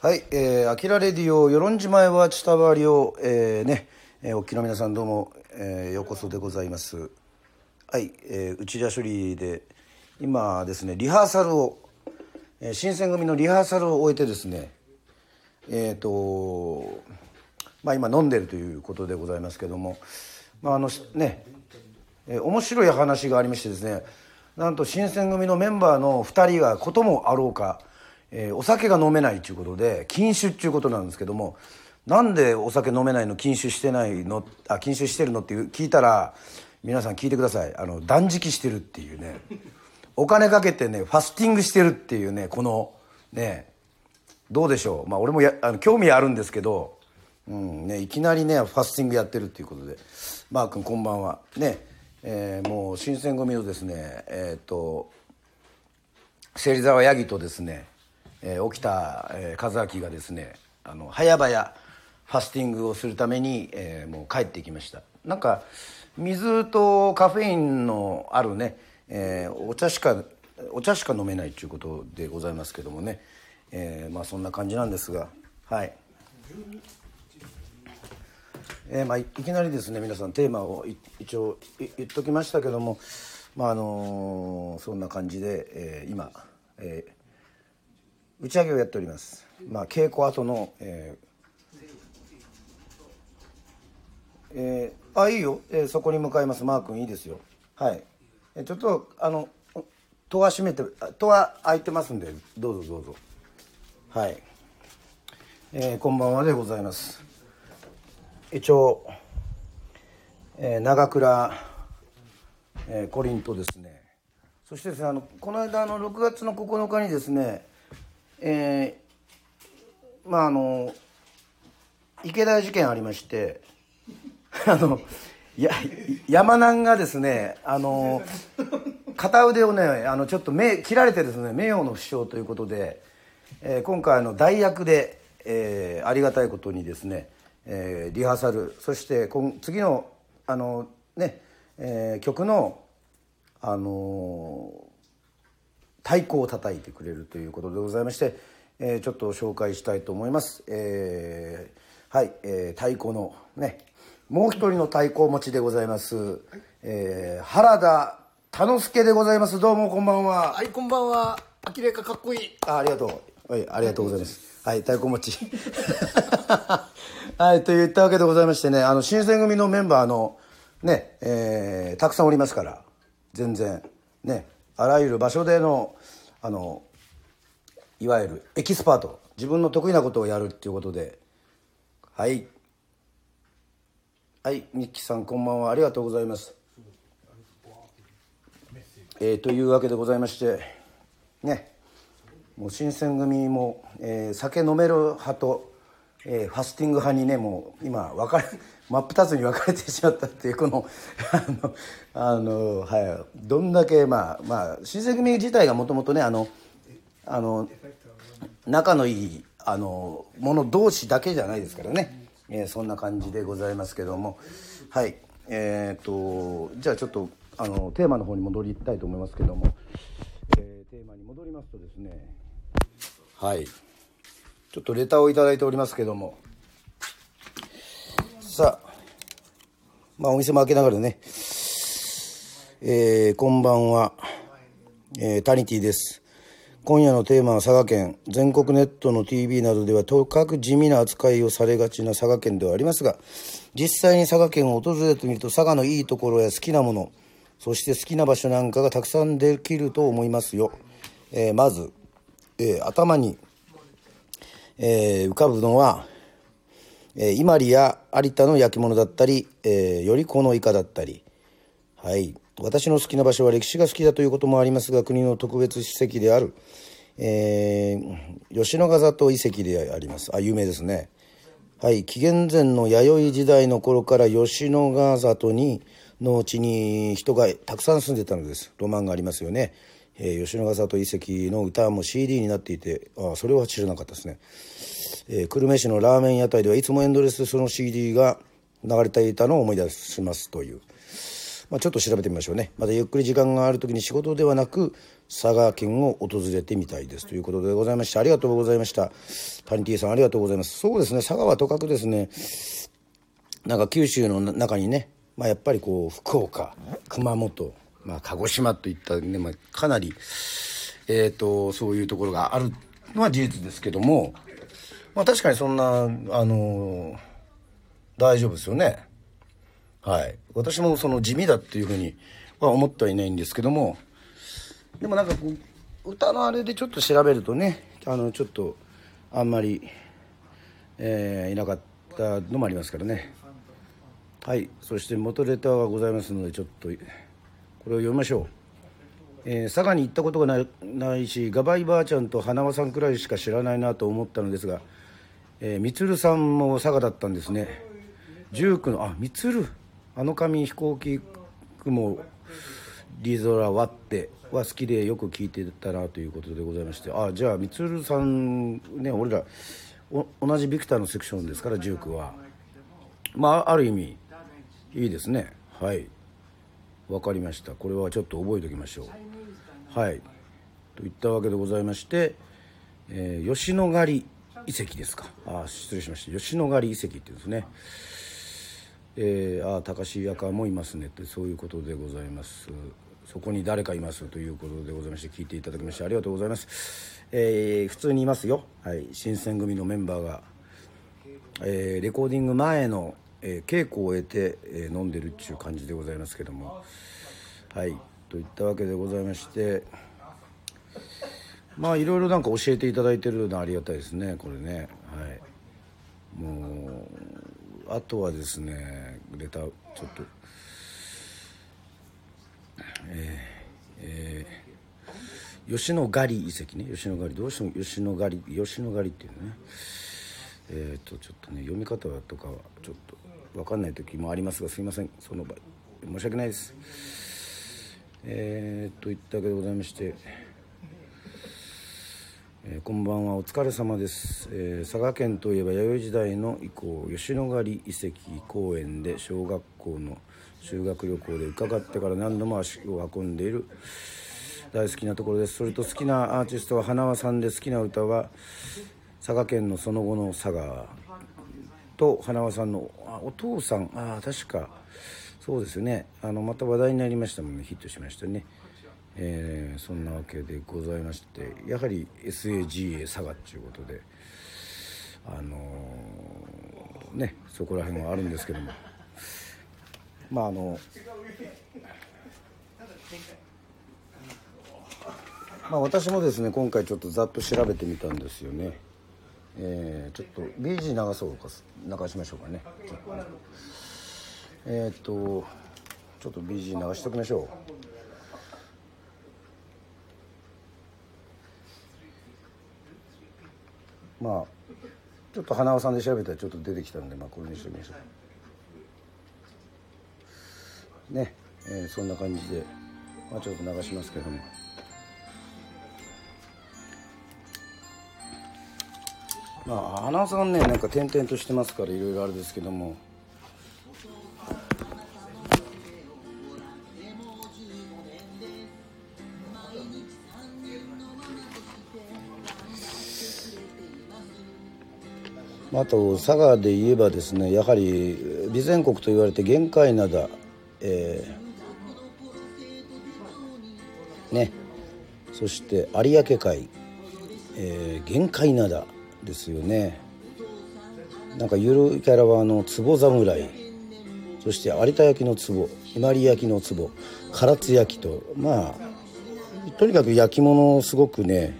はい、えー、アキラレディオ、与論島へは伝わりを、えー、ね、えー、お聞きの皆さんどうも、えー、ようこそでございます。はい、えー、内田処理で、今ですね、リハーサルを、えー、新選組のリハーサルを終えてですね、えっ、ー、と、まあ今飲んでるということでございますけども、まああの、ね、えー、面白い話がありましてですね、なんと新選組のメンバーの2人がこともあろうか、えー、お酒が飲めないということで禁酒っていうことなんですけどもなんでお酒飲めないの禁酒してないのあ禁酒してるのって聞いたら皆さん聞いてください。あの断食してるっていうね。お金かけてねファスティングしてるっていうねこのねどうでしょう。まあ俺もやあの興味あるんですけど、うんね、いきなりねファスティングやってるっていうことで。マー君こんばんは。ねえー、もう新選組のですねえっ、ー、と芹沢ヤギとですねえー、起きた、えー、和明がですねあの早々ファスティングをするために、えー、もう帰ってきました。なんか水とカフェインのあるね、えー、お茶しかお茶しか飲めないということでございますけどもね、えー、まあそんな感じなんですがはい、えーまあ、いきなりですね皆さんテーマを一応言っときましたけどもまああのー、そんな感じで、えー、今、えー打ち上げをやっております。まあ稽古後の、えー、えー、あいいよ、えー、そこに向かいますマー君いいですよ。はい。えー、ちょっとあの戸は閉めて戸は開いてますんでどうぞどうぞ。はい。えー、こんばんはでございます。一応、えー、長倉、えー、コリンとですね。そしてですねあのこの間の6月の9日にですね。えー、まああの池田事件ありまして あのや山南がですねあの片腕をねあのちょっと目切られてですね名誉の負傷ということで、えー、今回の代役で、えー、ありがたいことにですね、えー、リハーサルそして今次のあのね、えー、曲のあの太鼓を叩いてくれるということでございまして、えー、ちょっと紹介したいと思います。えー、はい、えー、太鼓のね、もう一人の太鼓持ちでございます。えー、原田田之助でございます。どうもこんばんは。はい、こんばんは。あきれかかっこいい。あ、ありがとう。はい、ありがとうございます。はい、太鼓持ち。はい、といったわけでございましてね、あの、新選組のメンバーの、ね、えー、たくさんおりますから、全然、ね、あらゆる場所でのあのいわゆるエキスパート自分の得意なことをやるっていうことではい。はいミッキーさんこんばんは。ありがとうございます。えー、というわけでございましてね。もう新選組も、えー、酒飲める派と、えー、ファスティング派にねもう今分かれ真っ二つに分かれてしまったっていうこの あのあのはい。どんだけまあまあ新選組自体がもともとねあのあの仲のいいあのもの同士だけじゃないですからね、えー、そんな感じでございますけども。はい。えっ、とじゃあちょっとあのテーマの方に戻りたいと思いますけども、えー、テーマに戻りますとですね。はい。ちょっとレターを頂いておりますけども。さあ、まあお店も開けながらね、えー、こんばんは、えー、タニティです。今夜のテーマは佐賀県。全国ネットの TV などではとかく地味な扱いをされがちな佐賀県ではありますが、実際に佐賀県を訪れてみると佐賀のいいところや好きなもの、そして好きな場所なんかがたくさんできると思いますよ。えー、まず、え、頭に、え、浮かぶのは、えー、伊万里や有田の焼き物だったり、えー、よりこのイカだったり、はい。私の好きな場所は歴史が好きだということもありますが、国の特別史跡である、えー、吉野ヶ里遺跡であります。あ、有名ですね。はい。紀元前の弥生時代の頃から吉野ヶ里に、の地に人がたくさん住んでたのです。ロマンがありますよね。えー、吉野ヶ里遺跡の歌も CD になっていて、あそれは知らなかったですね。えー、久留米市のラーメン屋台ではいつもエンドレスでその CD が流れていたのを思い出しますという。まあ、ちょっと調べてみましょうね。またゆっくり時間がある時に仕事ではなく佐賀県を訪れてみたいですということでございましてありがとうございました。パニティさんありがとうございます。そうですね。佐賀はとかくですね。なんか九州の中にね、まあ、やっぱりこう福岡熊本、まあ、鹿児島といったね、まあ、かなり、えーと、そういうところがあるのは事実ですけども、まあ、確かにそんなあの大丈夫ですよね。はい。私もその地味だっていうふうには思ってはいないんですけども。でもなんか歌のあれでちょっと調べるとねあのちょっとあんまり、えー、いなかったのもありますからね。はい。そして元レターがございますのでちょっとこれを読みましょう、えー、佐賀に行ったことがないないしガバイばあちゃんと花輪さんくらいしか知らないなと思ったのですが、えー、充さんも佐賀だったんですね。19のあ充あの紙飛行機雲リゾラ割っては好きでよく聞いてたなということでございまして。あじゃあ充さんね俺ら同じビクターのセクションですから19は。まあある意味いいですね。はい。分かりました。これはちょっと覚えておきましょう。はい。といったわけでございまして、えー、吉野ヶ里。遺跡ですか。あ失礼しました。吉野ヶ里遺跡っていうんですね。えー、ああ高橋屋かもいますねってそういうことでございます。そこに誰かいますということでございまして聞いていただきましてありがとうございます、えー、普通にいますよ、はい、新選組のメンバーが、えー、レコーディング前のえ、稽古を終えて、え、飲んでるっていう感じでございますけども。はい。といったわけでございまして。まあいろいろなんか教えていただいてるのありがたいですねこれね。はい。もうあとはですねレターちょっと。えー、えー、吉野ヶ里遺跡ね。吉野ヶ里。どうしても吉野ヶ里吉野ヶ里っていうね。えっ、ー、とちょっとね読み方とかはちょっと分かんない時もありますがすいません。その場合申し訳ないです。えー、といったわけでございまして、えー、こんばんは。お疲れ様です、えー、佐賀県といえば弥生時代の以降吉野ヶ里遺跡公園で小学校の修学旅行で伺ってから何度も足を運んでいる大好きなところです。それと好きなアーティストは花輪さんで好きな歌は佐賀県のその後の佐賀。と花輪さんのあお父さん。ああ確か。そうですよね。あのまた話題になりましたもんね。ヒットしましたね、えー、そんなわけでございましてやはり SAGA 佐賀っていうことであのー、ねそこら辺はあるんですけども。まああのまあ私もですね今回ちょっとざっと調べてみたんですよね。えー、ちょっと BG 流そうか流しましょうかね。えっ、とちょっと BG 流しておきましょう。まあちょっと花輪さんで調べたらちょっと出てきたんでまあこれにしてみましょう。ね、えー、そんな感じでまあちょっと流しますけども。まあ花さんねなんか転々としてますからいろいろあれですけども。あと佐賀で言えばですねやはり備前国と言われて玄界灘、えー、ねそして有明海、えー、玄界灘ですよね。なんかゆるキャラはあの壺侍そして有田焼の壺伊万里焼の壺唐津焼とまあとにかく焼き物すごくね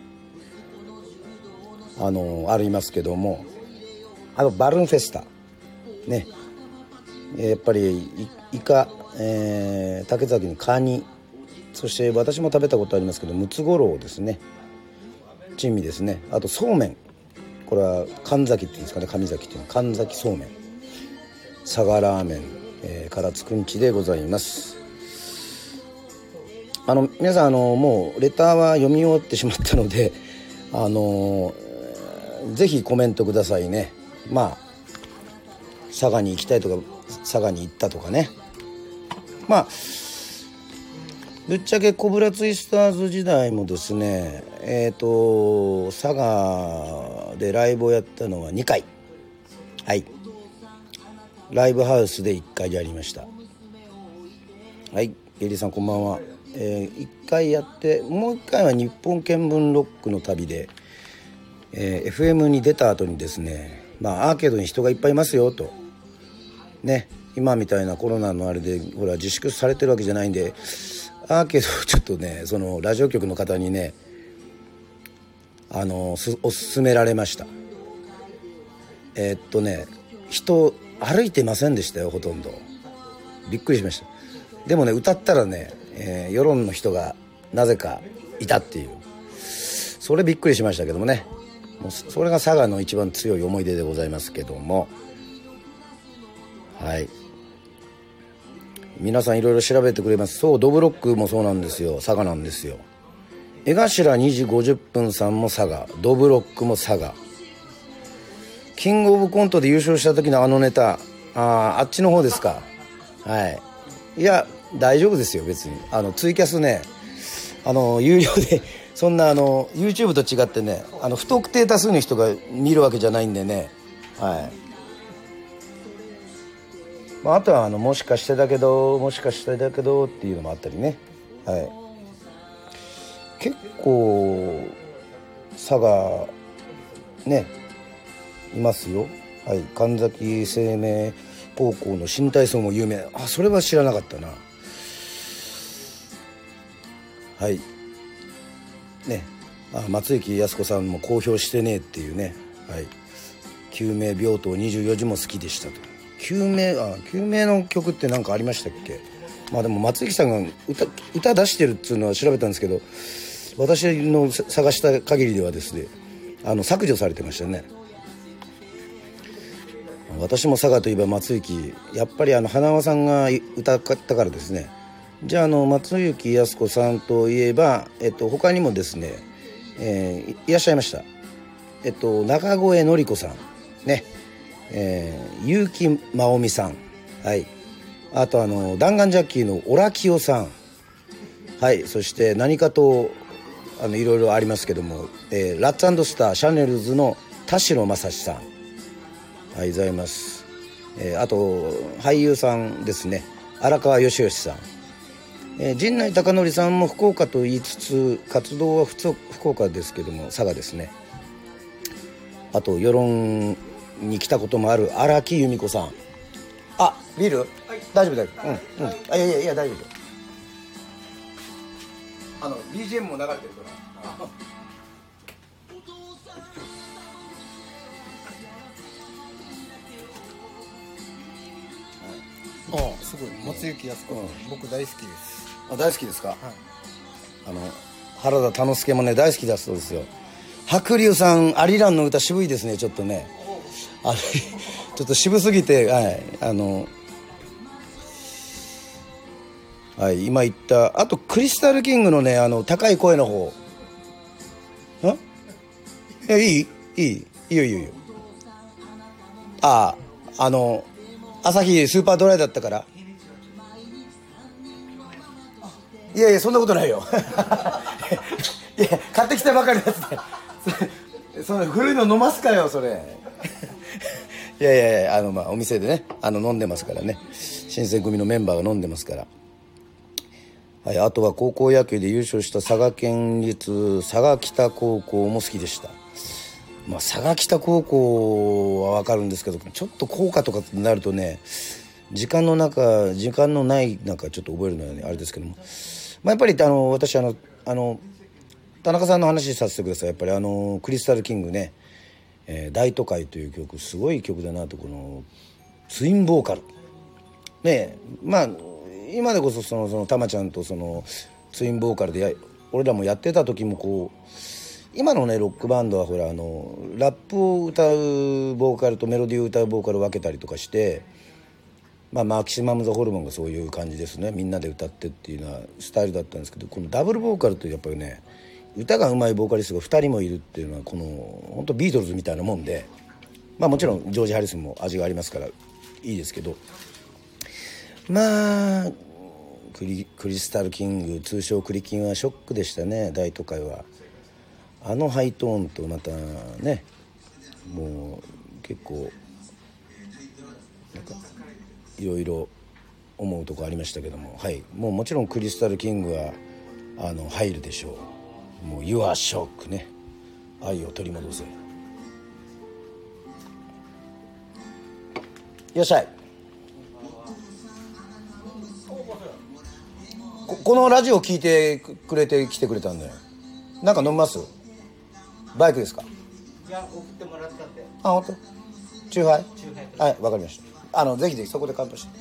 あのありますけども。あとバルーンフェスタ。ね。やっぱりイカ、えー、竹崎のカニ。そして私も食べたことありますけどムツゴロウですね。珍味ですね。あとそうめん。これは神崎っていうんですかね。神崎っていうの。は神崎そうめん。佐賀ラーメン、えー、からつくんちでございます。あの皆さんあのもうレターは読み終わってしまったのであのぜひコメントくださいね。まあ佐賀に行きたいとか佐賀に行ったとかね。まあぶっちゃけコブラツイスターズ時代もですねえっ、と佐賀でライブをやったのは2回。はい。ライブハウスで1回やりました。はい。エリさんこんばんは、えー、1回やってもう1回は日本見聞ロックの旅で、えー、FM に出た後にですねまあアーケードに人がいっぱいいますよと。ね。今みたいなコロナのあれでほら自粛されてるわけじゃないんでアーケードをちょっとねそのラジオ局の方にねあのおすすめられました。えー、っとね人歩いてませんでしたよほとんど。びっくりしました。でもね歌ったらね、えー、世論の人がなぜかいたっていう。それびっくりしましたけどもね。もうそれが佐賀の一番強い思い出でございますけども。はい。皆さんいろいろ調べてくれます。そうドブロックもそうなんですよ。佐賀なんですよ。江頭2時50分さんも佐賀。ドブロックも佐賀。キングオブコントで優勝した時のあのネタ。ああっちの方ですか。はい。いや大丈夫ですよ別に。あのツイキャスね。あの有料でそんなあの YouTube と違ってねあの不特定多数の人が見るわけじゃないんでね。はい。まあ、あとはあのもしかしてだけどもしかしてだけどっていうのもあったりね。はい。結構佐賀ねいますよ。はい。神崎生命高校の新体操も有名。あそれは知らなかったな。はい。ね松雪靖子さんも公表してねえっていうねはい。救命病棟24時も好きでしたと。救命あ救命の曲って何かありましたっけ？まあでも松雪さんが歌歌出してるっつうのは調べたんですけど私の探した限りではですねあの削除されてましたね。私も佐賀といえば松雪やっぱりあの花輪さんが歌ったからですね。じゃあの松雪靖子さんといえば、えっと、他にもですね、えー、いらっしゃいました。えっと中越典子さん。ね。えー、結城真央美さん。はい。あとあの弾丸ジャッキーのオラキオさん。はい。そして何かとあのいろいろありますけども、えー、ラッツスターシャネルズの田代正史さん。はいございます、えー、あと俳優さんですね。荒川義義さん、えー、陣内孝則さんも福岡と言いつつ活動は福岡ですけども佐賀ですね。あと世論に来たこともある荒木由美子さん。あビール、はい、大丈夫大丈夫。うんうん。あいやいやいや大丈夫。あの BGM も流れてるから。ああすごい。松雪靖子、うん、僕大好きですあ大好きですか、はい、あの原田田之助もね大好きだそうですよ。白龍さんアリランの歌渋いですねちょっとね。あれ ちょっと渋すぎてはいあのはい今言ったあとクリスタルキングのねあの高い声の方。んえいい？いい？いいよいいよ。いいよあああの朝日スーパードライだったから。いやいやそんなことないよ。いや買ってきたばかりのやつで。それ古いの飲ますかよそれ。いやいやいやあのまあお店でねあの飲んでますからね。新選組のメンバーが飲んでますから。はい、あとは高校野球で優勝した佐賀県立佐賀北高校も好きでした、まあ、佐賀北高校は分かるんですけどちょっと校歌とかになるとね時間の中時間のない中ちょっと覚えるのは、ね、あれですけども、まあ、やっぱりあの私あのあの田中さんの話させてください。やっぱりあのクリスタルキングね。えー、大都会」という曲すごい曲だなとこのツインボーカル。ねまあ今でこそそのそのたまちゃんとそのツインボーカルでや俺らもやってた時もこう今のねロックバンドはほらあのラップを歌うボーカルとメロディーを歌うボーカルを分けたりとかしてまあマキシマム・ザ・ホルモンがそういう感じですね。みんなで歌ってっていうのはスタイルだったんですけどこのダブルボーカルってやっぱりね歌がうまいボーカリストが2人もいるっていうのはこの本当ビートルズみたいなもんでまあもちろんジョージ・ハリスンも味がありますからいいですけどまあクリクリスタルキング通称クリキンはショックでしたね大都会は。あのハイトーンとまたねもう結構なんかいろいろ思うとこありましたけども。はい。もうもちろんクリスタルキングはあの入るでしょう。もう「You are shock」ね。愛を取り戻せ。いらっしゃい。ここのラジオ聞いてくれて来てくれたんだよ。なんか飲みます？バイクですか？いや送ってもらったって。あ本当？チューハイ？はいわかりましたあのぜひぜひそこで乾杯して。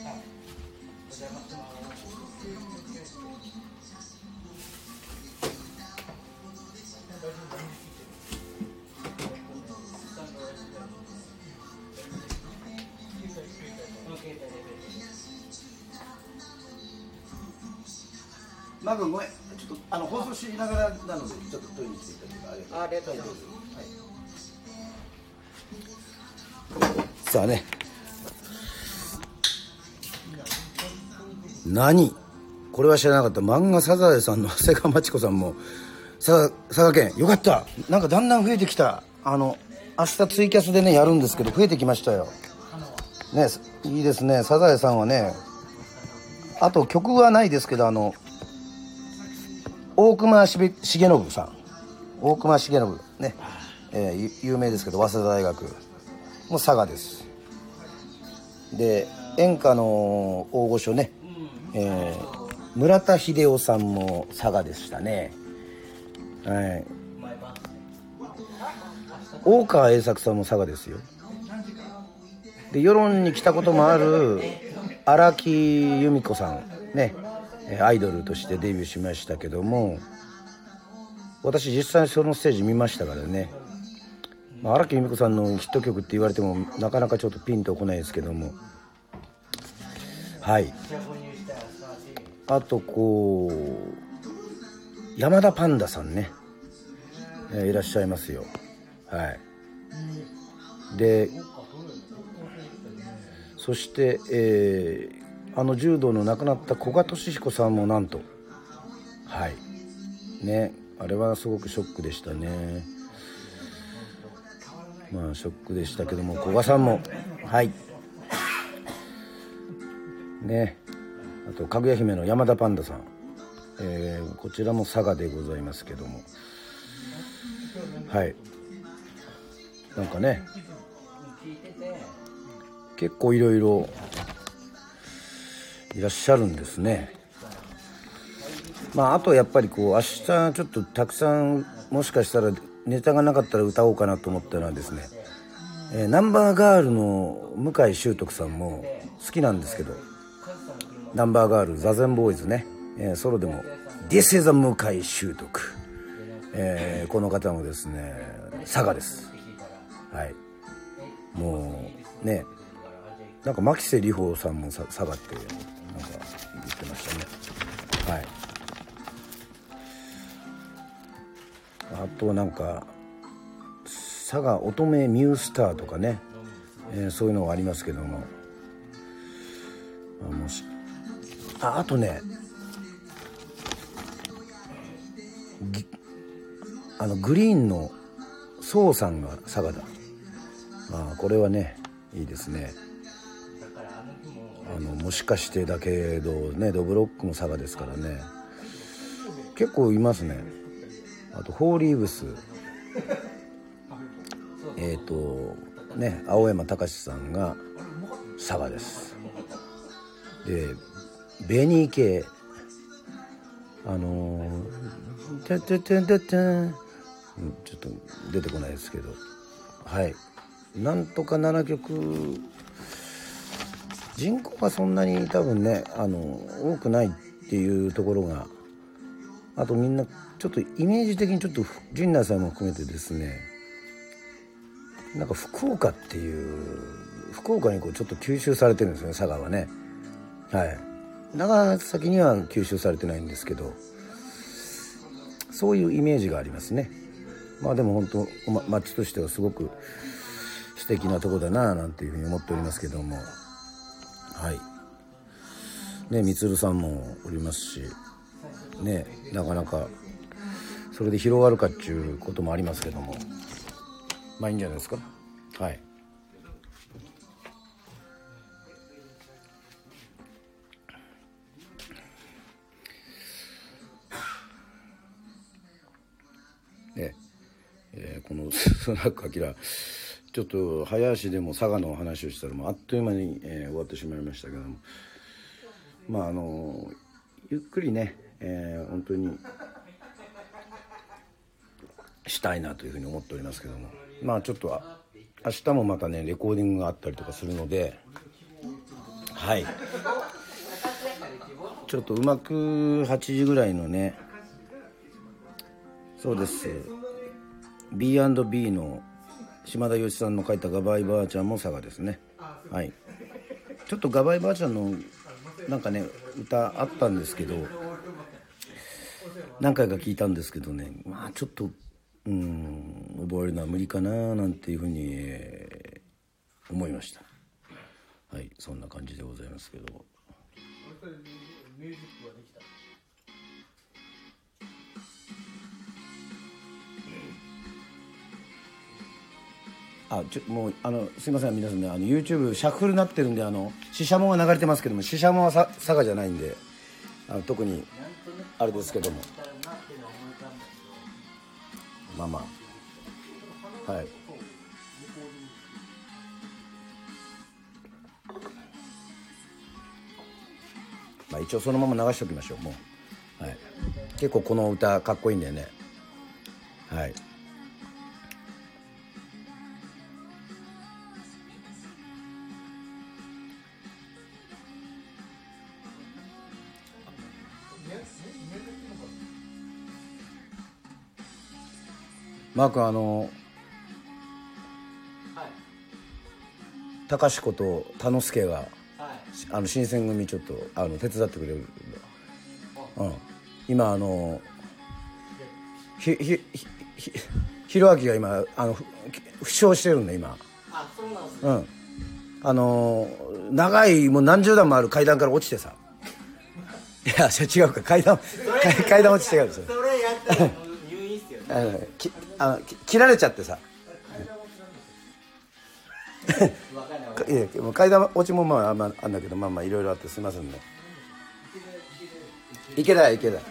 マー君ごめん。ちょっとあの放送しながらなのでちょっと取りに来ていただいてありがとうあありがとうございます。さあね何？これは知らなかった。漫画サザエさんの 長谷川町子さんも。佐賀県。よかった。なんかだんだん増えてきた。あの明日ツイキャスでねやるんですけど増えてきましたよ。ねいいですね。サザエさんはねあと曲はないですけどあの大隈重信さん。大隈重信。ね、えー有名ですけど早稲田大学。も佐賀です。で演歌の大御所ね、えー村田秀夫さんも佐賀でしたね。はい。大川栄作さんも佐賀ですよ。で世論に来たこともある荒木由美子さんねアイドルとしてデビューしましたけども私実際そのステージ見ましたからね。まあ荒木由美子さんのヒット曲って言われてもなかなかちょっとピンとこないですけども。はい。あとこう山田パンダさんね、えいらっしゃいますよ。はい。でそして、えーあの柔道の亡くなった古賀稔彦さんもなんと。はい。ねあれはすごくショックでしたね。まあショックでしたけども古賀さんも。はい。ね。あとかぐや姫の山田パンダさん、えーこちらも佐賀でございますけども。はい。なんかね。結構いろいろいらっしゃるんですね。まああとやっぱりこう明日ちょっとたくさんもしかしたらネタがなかったら歌おうかなと思ったのはですね、えーナンバーガールの向井秀徳さんも好きなんですけど。ナンバーガール座禅ボーイズね、えーソロでも「This is a 向井秀徳」えーこの方もですね佐賀です。はい。もうね。なんか牧瀬里穂さんも佐賀ってなんか言ってましたね。はい。あとなんか佐賀乙女ミュースターとかね、えーそういうのがありますけども。あもしああとねあのグリーンの宋さんが佐賀だ。あこれはねいいですね。あのもしかしてだけどねドブロックも佐賀ですからね。結構いますね。あとホーリーブス。えっ、とね青山隆さんが佐賀です。でベニー系あのー「てててててん」うんちょっと出てこないですけど。はい。なんとか7曲。人口がそんなに多分ねあの多くないっていうところが。あとみんなちょっとイメージ的にちょっと陣内さんも含めてですね。なんか福岡っていう福岡にこうちょっと吸収されてるんですよね佐賀はね。はい。長崎には吸収されてないんですけどそういうイメージがありますね。まあでも本当、ま、町としてはすごく素敵なとこだななんていうふうに思っておりますけども。はい。ねみつるさんもおりますしねなかなかそれで広がるかっていうこともありますけども。まあいいんじゃないですか。はい。えーこのスナックアキラ。ちょっと早足でも佐賀の話をしたらもうあっという間に、えー終わってしまいましたけども。まああのゆっくりね、えー本当にしたいなというふうに思っておりますけども。まあちょっと明日もまたねレコーディングがあったりとかするので。はい。ちょっとうまく8時ぐらいのねそうです。B&B の島田芳さんの書いた「ガバイばあちゃん」も佐賀ですね。はい。ちょっとガバイばあちゃんのなんかね歌あったんですけど何回か聞いたんですけどねまあちょっとうん覚えるのは無理かななんていうふうに、思いました。はいそんな感じでございますけど。あちょもうあのすいません皆さんねあの YouTube シャッフルになってるんであのシシャモが流れてますけどもシシャモはさ佐賀じゃないんであの特にあれですけども。まあまあ。はい。まあ一応そのまま流しておきましょうもう、はい、結構この歌かっこいいんだよね。はい。マー君あの高志子と田之助が、あの新選組ちょっとあの手伝ってくれるんで、うん、今あのひひひひひろあきが今あのふ負傷してるんだ今。あそうなんですうん。あの長いもう何十段もある階段から落ちてさ。いや違うか階段階階段落ちてるんですよ。それやったら入院っすよねあの切られちゃってさ。階段落ちもまああんまあんだけどまあまあいろいろあってすいませんね。いけないいけない。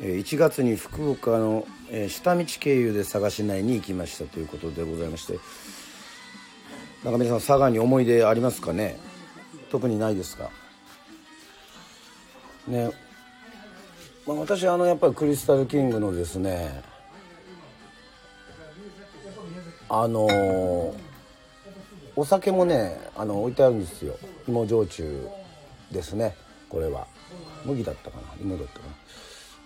えー1月に福岡の、えー下道経由で探し内に行きましたということでございまして。なんか皆さん佐賀に思い出ありますかね？特にないですか？ねまあ、私あのやっぱりクリスタルキングのですねあのお酒もねあの置いてあるんですよ。芋焼酎ですねこれは。麦だったかな芋だったかな。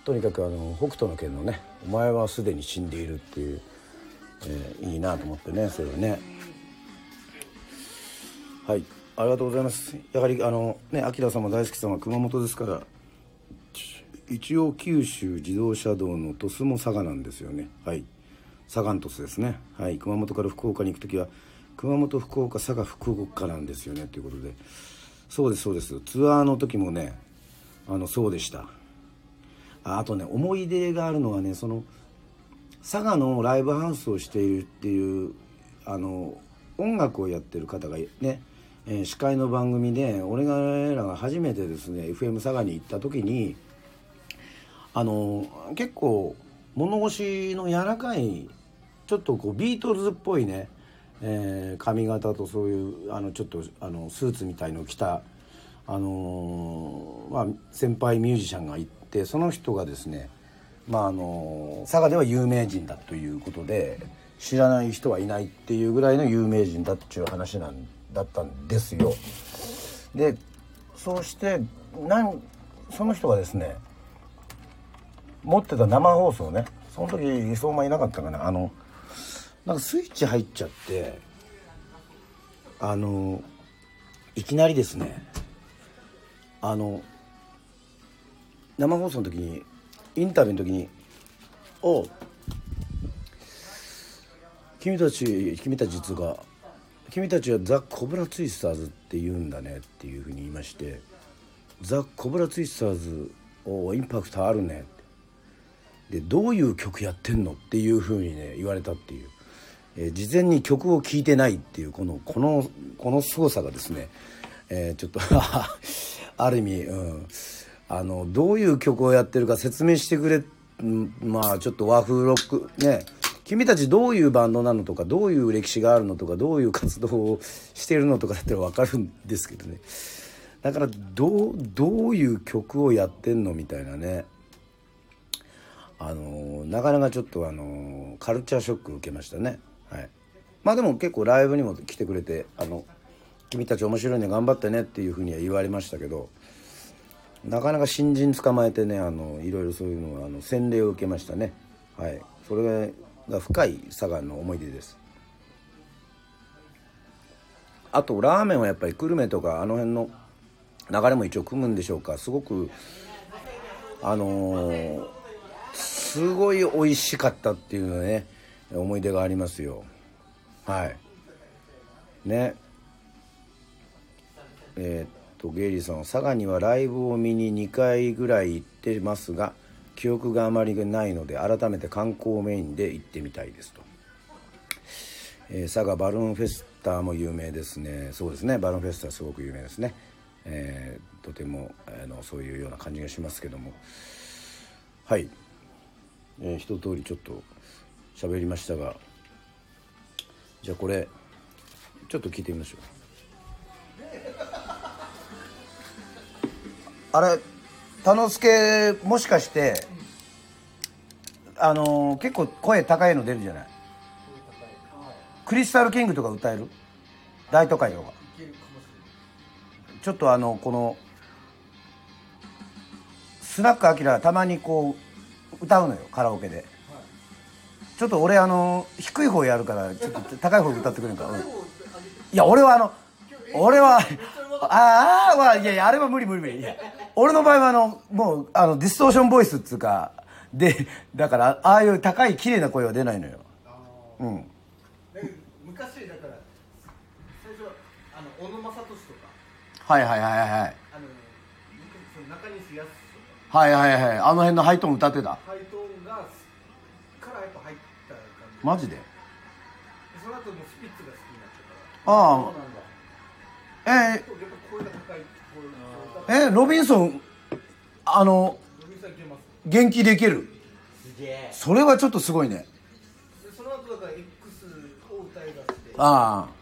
とにかくあの北斗の拳のね「お前はすでに死んでいる」っていう、えーいいなと思ってねそれはね。はいありがとうございます。やはりあのね明さんも大好きさんは熊本ですから一応九州自動車道の鳥栖も佐賀なんですよね。はい。佐賀の鳥栖ですね。はい。熊本から福岡に行く時は熊本福岡佐賀福岡なんですよね。ということで。そうですそうです。ツアーの時もねあのそうでした。あとね思い出があるのはねその佐賀のライブハウスをしているっていうあの音楽をやってる方がね、えー司会の番組で俺らが初めてですね FM 佐賀に行った時にあの結構物腰の柔らかいちょっとこうビートルズっぽいね、えー髪型とそういうあのちょっとあのスーツみたいのを着た、あのーまあ、先輩ミュージシャンがいてその人がですね、まああの佐賀では有名人だということで知らない人はいないっていうぐらいの有名人だっていう話なんだったんですよ。でそうしてなんその人がですね持ってた生放送ね。その時相馬いなかったかな。あのなんかスイッチ入っちゃってあのいきなりですねあの生放送の時にインタビューの時に「お君たち君たち実が君たちはザ・コブラツイスターズって言うんだねっていうふうに言いましてザ・コブラツイスターズおインパクトあるねでどういう曲やってんのっていうふうにね言われたっていう、えー事前に曲を聴いてないっていうこのこのこの凄さがですね、えーちょっと ある意味、うん、あのどういう曲をやってるか説明してくれうんまあちょっと和風ロックね。君たちどういうバンドなのとかどういう歴史があるのとかどういう活動をしてるのとかだったら分かるんですけどね。だからどうどういう曲をやってんのみたいなね。あのなかなかちょっとあのカルチャーショック受けましたね。はい。まあでも結構ライブにも来てくれてあの君たち面白いね頑張ってねっていうふうには言われましたけどなかなか新人捕まえてねあのいろいろそういうのあの洗礼を受けましたね。はい。それが深い佐賀の思い出です。あとラーメンはやっぱり久留米とかあの辺の流れも一応組むんでしょうか。すごくあのーすごい美味しかったっていうね思い出がありますよ。はい。ね。えーっとゲイリーさん佐賀にはライブを見に2回ぐらい行ってますが記憶があまりないので改めて観光メインで行ってみたいですと、えー佐賀バルーンフェスタも有名ですね。そうですね。バルーンフェスタすごく有名ですね、えーとてもあのそういうような感じがしますけども。はい、えー一通りちょっと喋りましたがじゃあこれちょっと聞いてみましょう。あれ田之助もしかしてあのー結構声高いの出るじゃない？クリスタルキングとか歌える？大都会とか。ちょっとあのこのスナックアキラたまにこう歌うのよカラオケで、ちょっと俺あの低い方やるからちょっと高い方歌ってくれるか、うん。いや俺はあの俺はああはいやいやあれは無理無理無理。俺の場合はあのもうあのディストーションボイスっつうかでだからああいう高い綺麗な声は出ないのよ。うん。で昔だから最初はあの小野正利とか。はいはいはいはいはい。あの中西保志とはいはいはい。あの辺のハイトーン歌ってた？かハイトーンがからやっぱ入った感じ。マジで？でその後もスピッツが好きになってから。ああ。えやっぱ声が高い声ー、えロビンソンあのロビンさんいけます元気できる？すげえ。それはちょっとすごいね。でその後だから X を歌い出して。ああ。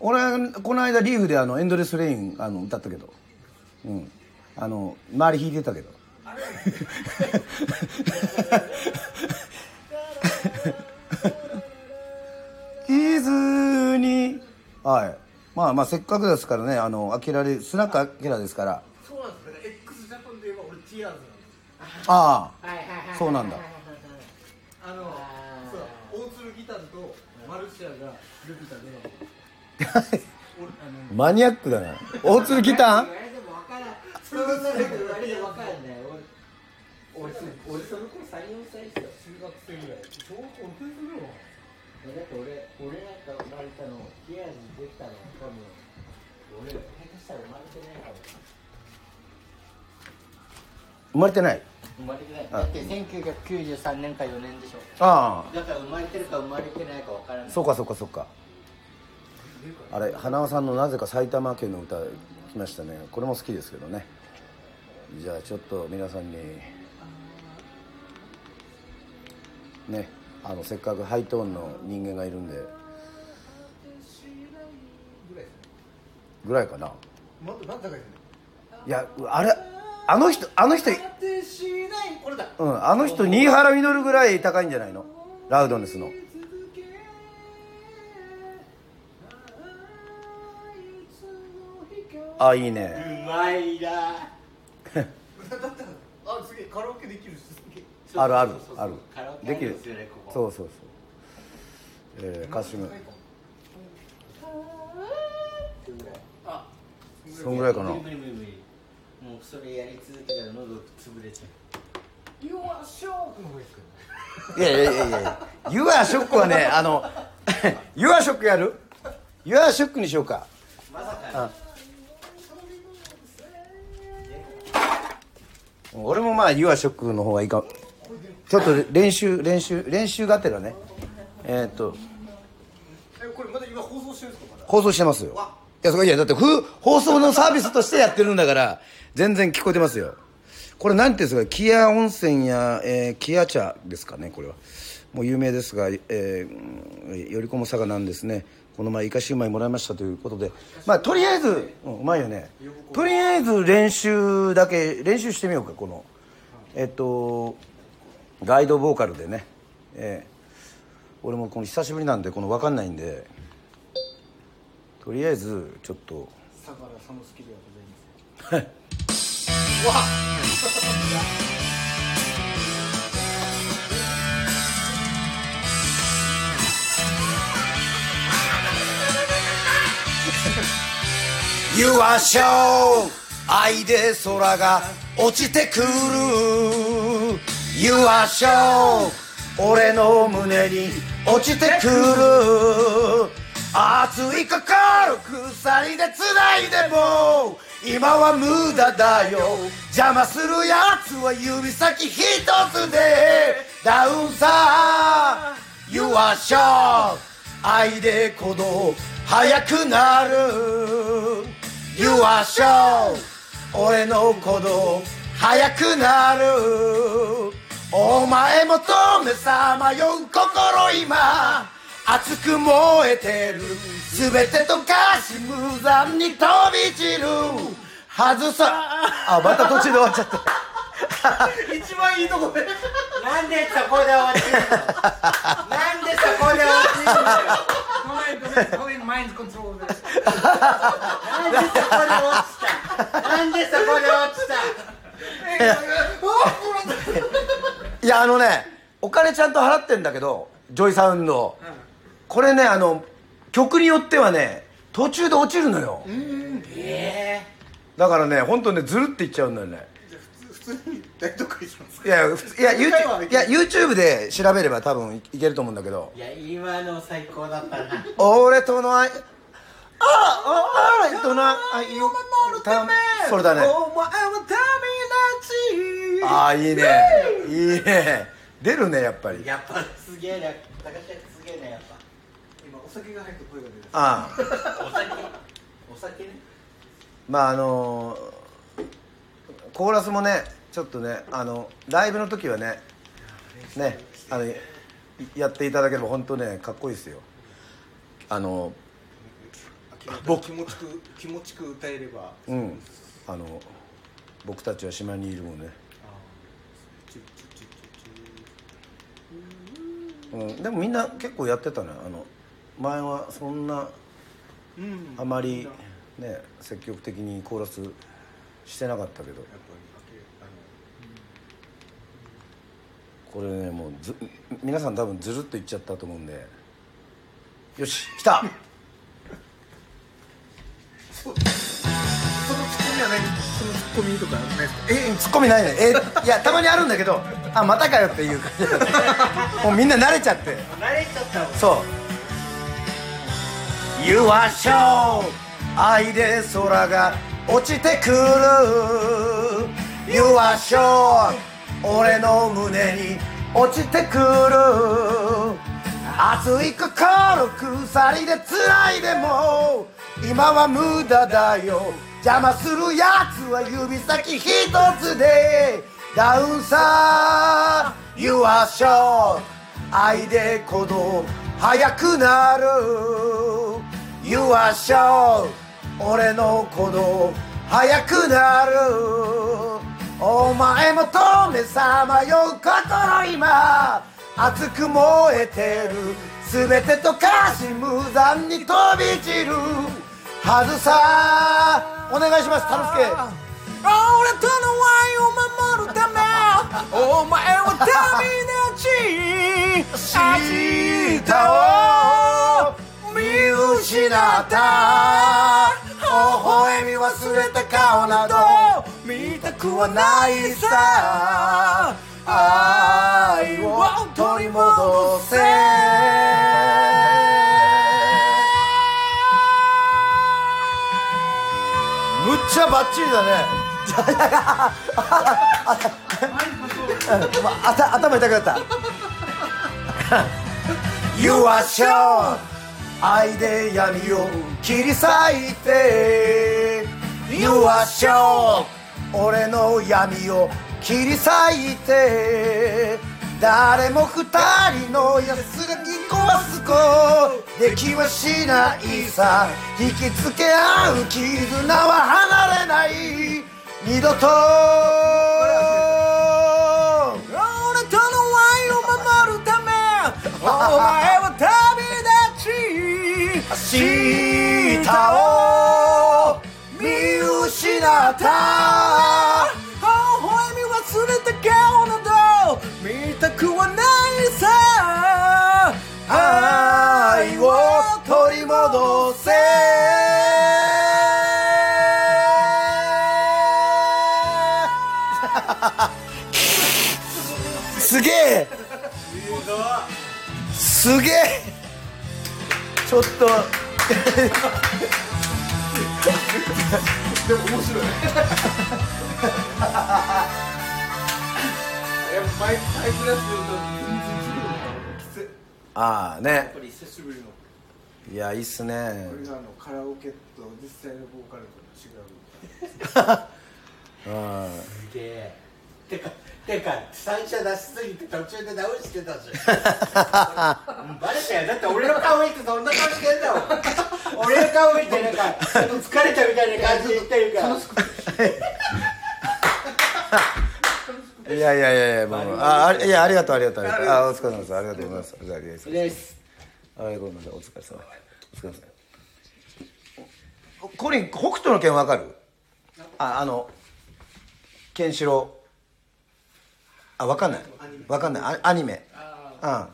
俺この間リーフであのエンドレスレインあの歌ったけど。うんあの周り弾いてたけど。伊豆に。はい。まあまあせっかくですからねあのアキラでスナックアキラですから。そうなんですだから x ジャパンで言えば俺ティアーズなんですああ。はいはいはいそうなんだ。あのそう大鶴ギターズとマルシアがルピタでマニアックだな。大鶴ギター？そんなこと言わからんね俺俺そ俺その頃34歳ですよ中学生ぐらい小学校6年生ぐらいだって俺俺なんか生まれたのティアーズできたの多分俺下手したら生まれてない。かも生まれてない。生まれてないあだって1993年か4年でしょ。あだから生まれてるか生まれてないか分からない。あそうかそうかそうか。あれ花輪さんのなぜか埼玉県の歌来ましたね。これも好きですけどねじゃあちょっと皆さんにねあのせっかくハイトーンの人間がいるんでぐらいかな。まいやあれあの人あの人うんあの人新原稔ぐらい高いんじゃないの？ラウドネスの。あいいねうまいなカラオケできるあるあるそうそうそうある。できる。そうそうそう。えー、歌詞もあそんぐらいかな。もうそれやり続けたら喉潰れちゃ「You are shock」の方がいいですかいやいやいやいや「You are shock」はねあのユアショックやる？ユアショックにしようか。まさか俺もまあユアショックの方がいいか。ちょっと練習練習練習がてらね。えーっと。えこれまだ今放送してるんですか放送してますよ。いやそこいやだってふ放送のサービスとしてやってるんだから全然聞こえてますよ。これなんていうんですか木屋温泉や、えー、木屋茶ですかねこれは。もう有名ですが、えー、よりこも佐賀なんですねこの前イカシューマイもらいましたということでまあとりあえず、うんうまいよね。とりあえず練習だけ練習してみようかこの。えっとガイドボーカルでね。えー俺もこの久しぶりなんでこの分かんないんで。とりあえずちょっと。相良さんのスキルがございます「You are show 愛で空が落ちてくる」「You are show 俺の胸に落ちてくる」「熱い心鎖で繋いでも今は無駄だよ。邪魔するやつは指先一つでダウンさ。You are show 愛で鼓動。速くなる。You are show 俺の鼓動早くなる。お前も止めさまよう心今。熱く燃えてる。全てとかし無残に飛び散る。外さ。あまた途中で終わっちゃった。一番いいとこで。なんでそこで終わってんの？なんでそこで終わってんの？よごめんごめんごめんマインドコントロールでなんでそこで落ちたなんでそこで落ちたいやあの？ねお金ちゃんと払ってんだけどジョイサウンド、これねあの？曲によってはね途中で落ちるの？よ、えだからね本当ねずるっていっちゃうんだよね普通に大得意しますいやふついや一回は YouTube, いや YouTube で調べれば多分いいけると思うんだけど。ー、いや今の最高だったな。俺との愛ああ俺との愛をたそれだねお前のためなちああいいねいいね出るねやっぱりやっぱすげえな高橋すげえなやっぱ今お酒が入った声が出るああお酒お酒ねまああのコーラスもねちょっとねあのライブの時はねねあのいやっていただければ本当ねかっこいいですよ。あの僕気持ちく気持ちく歌えれば。うん。あの僕たちは島にいるもんね、うん、でもみんな結構やってたね。あの前はそんなュうん。あまりね積極的にコーラスしてなかったけどやっぱりこれねもうず皆さん多分ずるっといっちゃったと思うんで。よし来た！そのツッコミは何そのツッコミとかないですか？えツッコミないね。えいやたまにあるんだけどあまたかよっていう感じ。もうみんな慣れちゃって。慣れちゃったもんそう「You are show 愛で空が落ちてくる」「You are show 俺の胸に落ちてくる」「熱い心鎖で繋いでも。今は無駄だよ」「邪魔するやつは指先一つで。ダウンさ You are show 愛で鼓動速くなる。You are show 俺の鼓動速くなる。お前も止めさまよう心今。熱く燃えてる。全てとかし無残に飛び散る。はずさ。お願いしますタルスケ。俺との愛を守るため。お前は旅立ち。明日を見失った微笑み忘れた顔など見たくはないさ。愛を取り戻せ。むっちゃバッチリだね。頭痛くなった You are sure 愛で闇を切り裂いて。You are sure 俺の闇を切り裂いて。誰も二人の安らぎ壊すこできはしないさ。引きつけ合う絆は離れない。二度と。俺との愛を守るためお前立ち明日を見失った。微笑み忘れた顔など見たくはないさ。愛を取り戻せ。すげえ。すげえちょっと。マイマイクラスで言うと全然違うきつい。ああね。やっぱり久しぶりの。こいやいいっすね。れがあのカラオケと実際のボーカルと違う。う んすげえ。てかてか三者出しすぎて途中で直してたし。バレたよ。だって俺の顔見てどんな顔してんだもん 俺の顔見てなんかちょっと疲れたみたいな感じで言ってるから。いやいやいやいやもうああいやありがとうありがとう。ありがとう。あお疲れ様です。ありがとうございます。ありがとうございます。ですあごめんなさい。お疲れ様。お疲れ様。おコリン北斗の拳わかる？ああのケンシロウあわかんない。わかんない。あアニメ。うん。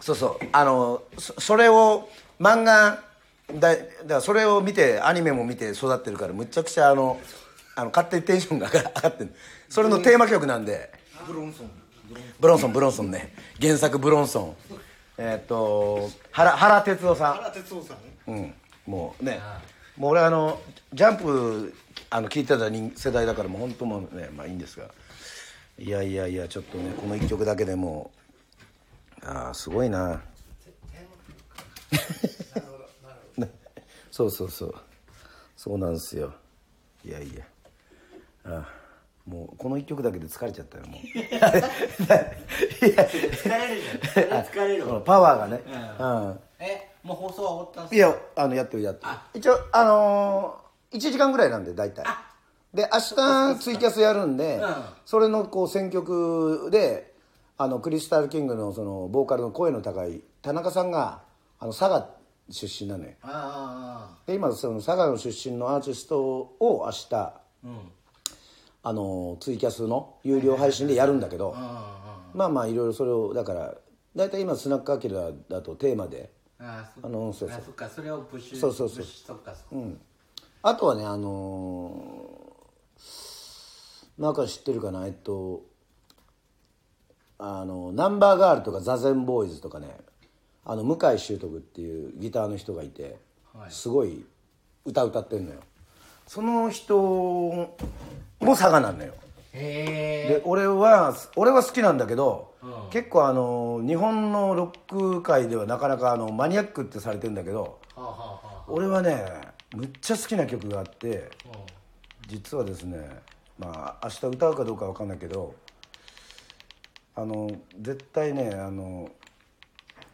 そうそう。あのそそれを漫画だだからそれを見てアニメも見て育ってるからむちゃくちゃあのあの勝手にテンションが上がってるそれのテーマ曲なんで。ブロンソン。ブロンソンブロンソンね。原作ブロンソン。えーっと原原哲夫さん。原哲夫さんうん、もうね。もう俺あのジャンプあの聞いてた人世代だからもう本当もうねまあいいんですが。いやいやいやちょっとねこの一曲だけでもうああすごいな。ね。そうそうそう。そうなんですよ。いやいや。ああもうこの一曲だけで疲れちゃったよもう。疲れるじゃん。疲れるパワーがね。うん。えもう放送は終わったんすいやあのやってるやってる。一応あのー、1時間ぐらいなんで大体。で明日ツイキャスやるんで、うん。それのこう選曲であのクリスタルキングのそのボーカルの声の高い田中さんがあの佐賀出身なのよ。あで今その佐賀の出身のアーティストを明日あうん。あのツイキャスの有料配信でやるんだけどあまあまあいろいろそれをだから大体今スナックアキラだとテーマであああのそうそうあそっか。それをプッシュそうそうそう。そっかそっか。うんあとはねあのー、なんか知ってるかな？えっとあのナンバーガールとかザゼンボーイズとかねあの向井秀徳っていうギターの人がいて、すごい歌歌ってんのよ。その人も佐賀なんだよ。で俺は俺は好きなんだけど、うん。結構あの日本のロック界ではなかなかあのマニアックってされてんだけどはあはあは俺はねむっちゃ好きな曲があって実はですねまあ明日歌うかどうかわかんないけどあの絶対ねあの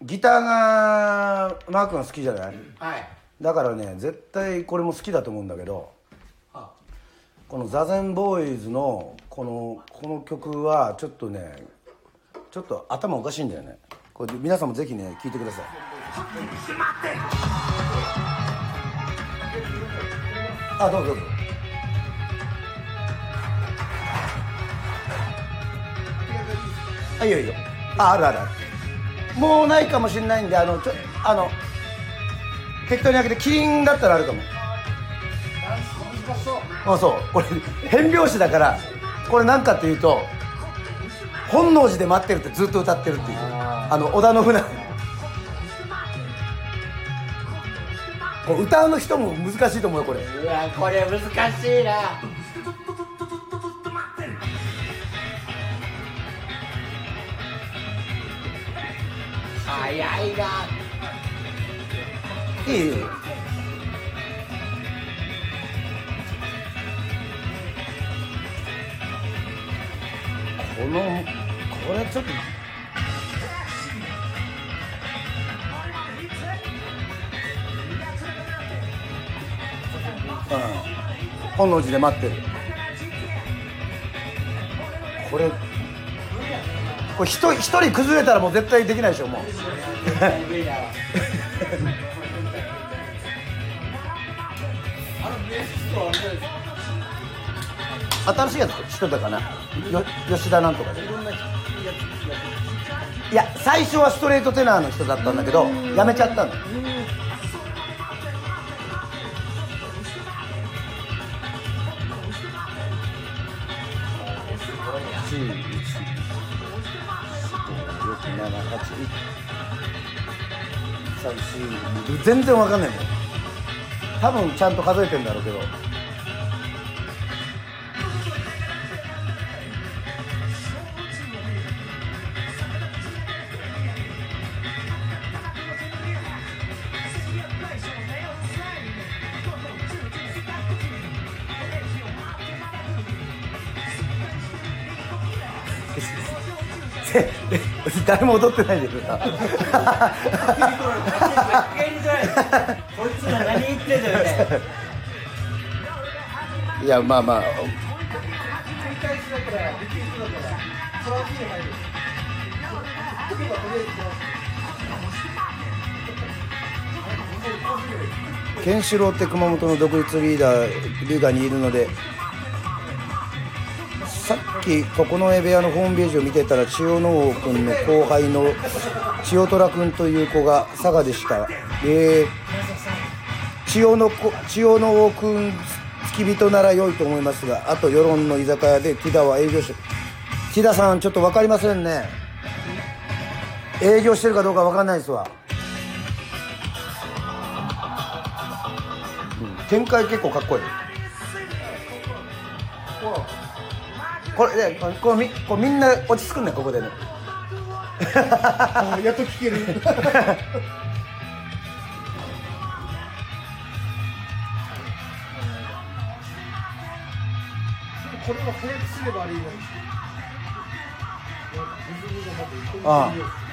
ギターがマー君が好きじゃない？はい。だからね絶対これも好きだと思うんだけどはこのザゼンボーイズのこのこの曲はちょっとねちょっと頭おかしいんだよね。これ皆さんもぜひね聴いてくださいあどうぞどうぞ。あいいよいいよ。ああるあるある。もうないかもしれないんであのちょあの適当に開けてキリンだったらあるかも。あそう。これ変拍子だからこれ何かっていうと本能寺で待ってるってずっと歌ってるっていう。あの織田信長。ここれ歌うの人も難しいと思うよこれ。うわこれ難しいな。早いな。いい？このこれちょっとうん。本能寺で待ってる。これこれ一人崩れたらもう絶対できないでしょもう。新しいやつ人だかな？よ吉田なんとかで。いや最初はストレートテナーの人だったんだけどやめちゃったの。全然わかんないもん。多分ちゃんと数えてんだろうけど。誰も踊ってないでさこいつら何言ってんだよみたいやまあまあ。ケンシロウって熊本の独立リーダーリーガーにいるのでき九重部屋のホームページを見てたら千代ノ王君の後輩の千代虎君という子が佐賀でした。えー、千代の千代の王君付き人なら良いと思いますがあと世論の居酒屋でティダは営業してティダさんちょっと分かりませんね。営業してるかどうか分かんないですわ、展開結構かっこいい。これでこれこれみこれみんな落ち着くねここでね。あやっと聞ける。これは早くすればあれいいのにリズムがまず一個もああ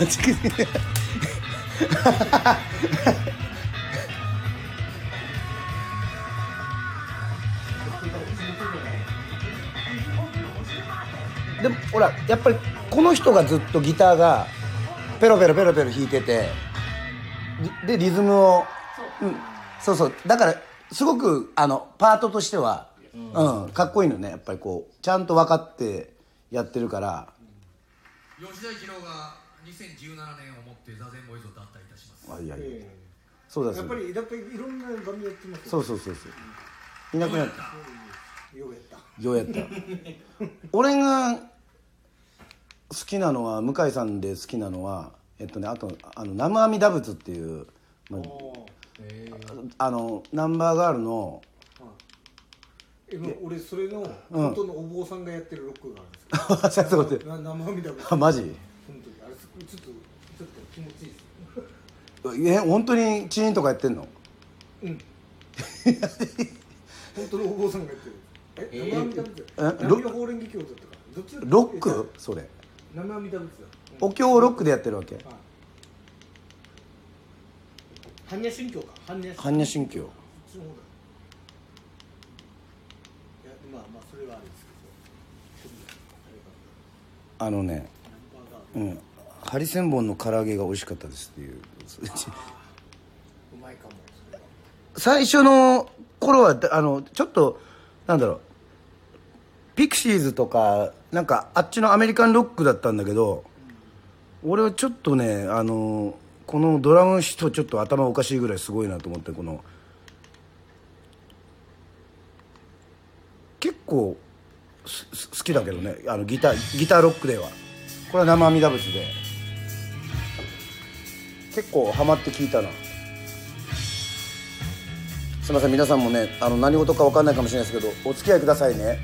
ででもほらやっぱりこの人がずっとギターがペロペロペロペロ弾いててでリズムをうんそうそう。だからすごくあのパートとしては、うんかっこいいのね。やっぱりこうちゃんと分かってやってるから。吉田一郎が2017年をもって座禅ボーイズを脱退いたします。あいやいや。えそうだそうだえやっぱりやっぱりいろんなバンドやってますよそうそうそうそう。いなくなった。ようやった。ようやった。俺が好きなのは向井さんで好きなのはえっとねあとあの南無阿弥陀仏っていう、まああのナンバーガールのえもう俺それの本当のお坊さんがやってるロックがあるんですけど な生身だあマジ？ちょっとちょっと気持ちいいです。え本当にチーンとかやってんの？うん。本当のお坊さんがやってる。え生身だ仏えだ南無法蓮華経だったかどっちだロック？それ。生阿弥陀仏だ。お経をロックでやってるわけ？はい。般若心経か。般若般若心経そっちの方だ。いやまあまあそれはあれですけど。あのねうんハリセンボンの唐揚げが美味しかったですっていう。うまいかも最初の頃はあのちょっとなんだろう。ピクシーズとかなんかあっちのアメリカンロックだったんだけど、俺はちょっとねあのこのドラム人ちょっと頭おかしいぐらいすごいなと思ってこの結構好きだけどね。あのギターギターロックでは。これは生阿弥陀仏で。結構ハマって聞いたな。すいません皆さんもねあの何事か分かんないかもしれないですけどお付き合いくださいね。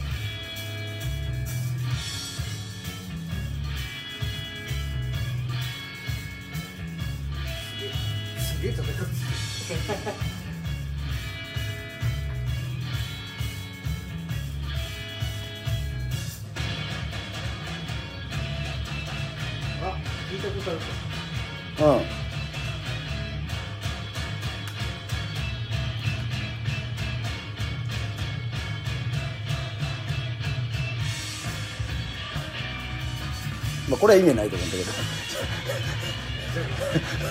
これは意味ないと思うんだけど。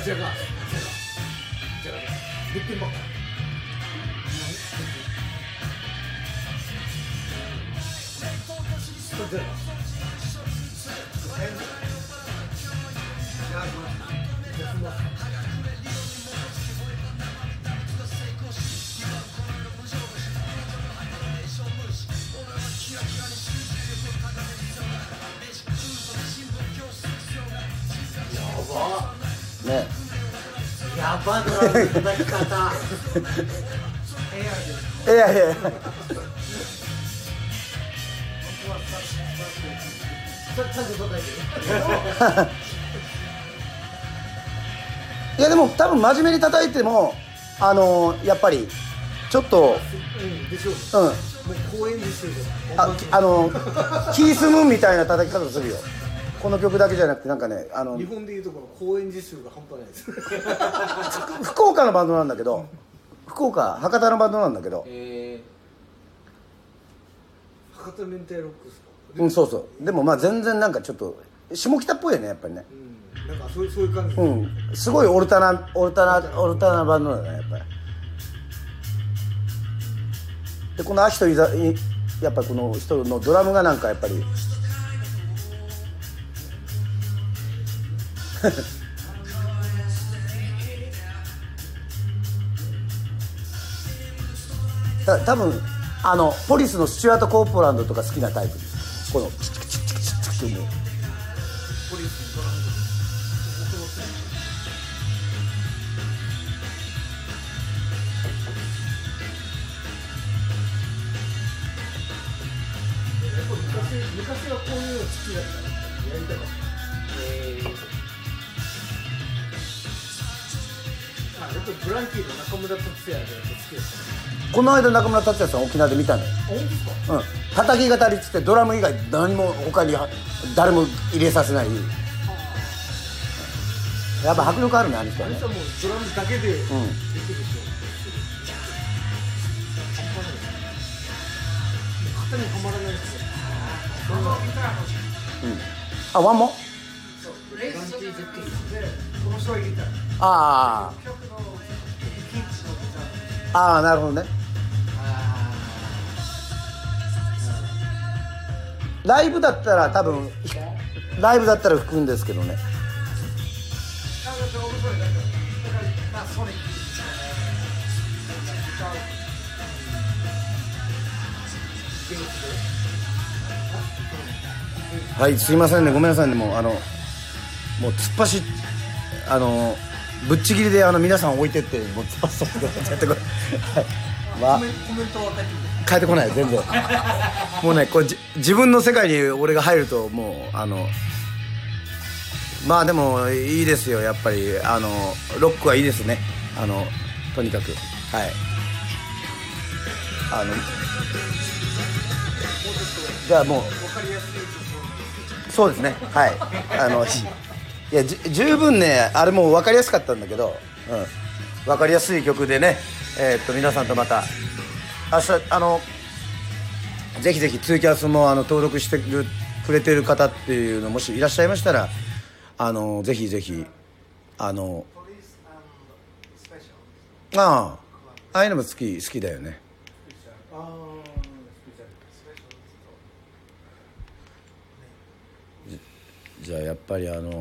じゃが。じゃが。じゃが。叩き方。いやいや。いやいや。でも多分真面目に叩いてもあのーやっぱりちょっとうん。でしょう。うん。公演ですよ。あきあのキースムーンみたいな叩き方するよこの曲だけじゃなくてなんかねあの日本でいうところ公演実習が半端ないです。福岡のバンドなんだけど福岡博多のバンドなんだけどえ博多明太ロックですかうんそうそう。でもまあ全然なんかちょっと下北っぽいよねやっぱりね。うん。なんかそういうそういう感じ、うん。すごいオルタナオルタナオルタナバンドだねやっぱり。でこのアキとイザいやっぱりこの人のドラムがなんかやっぱり た多分あのポリスのスチュアート・コーポランドとか好きなタイプです。このの間中村達也さん沖縄で見たのよ。あ本当ですか？うん、叩き語りっつってドラム以外何も他に誰も入れさせない。やっぱ迫力あるねあの人はね。ドラムだけでできるでしょ、半端ない型にはまらないですよ。あワンモブランキー Z で面白いギターああ。ああなるほどねライブだったら多分ライブだったら吹くんですけどね。はいすいませんね。ごめんなさいね。もうあのもう突っ走っあのぶっちぎりであの皆さん置いてってもう突っ走ってください。ってこれはいまあコメントは返ってくる変えてこない全然。もうねこれ自分の世界に俺が入るともうあのまあでもいいですよやっぱり。あのロックはいいですね。あのとにかく。はい。あのじゃあもうそうですね。はい。あのいやじ十分ねあれも分かりやすかったんだけど、うん、分かりやすい曲でねえーっと皆さんとまた明日あのぜひぜひツイキャスもあの登録してるくれてる方っていうのもしいらっしゃいましたらあのぜひぜひあのああああいうのも好き好きだよね。じゃあやっぱりあのご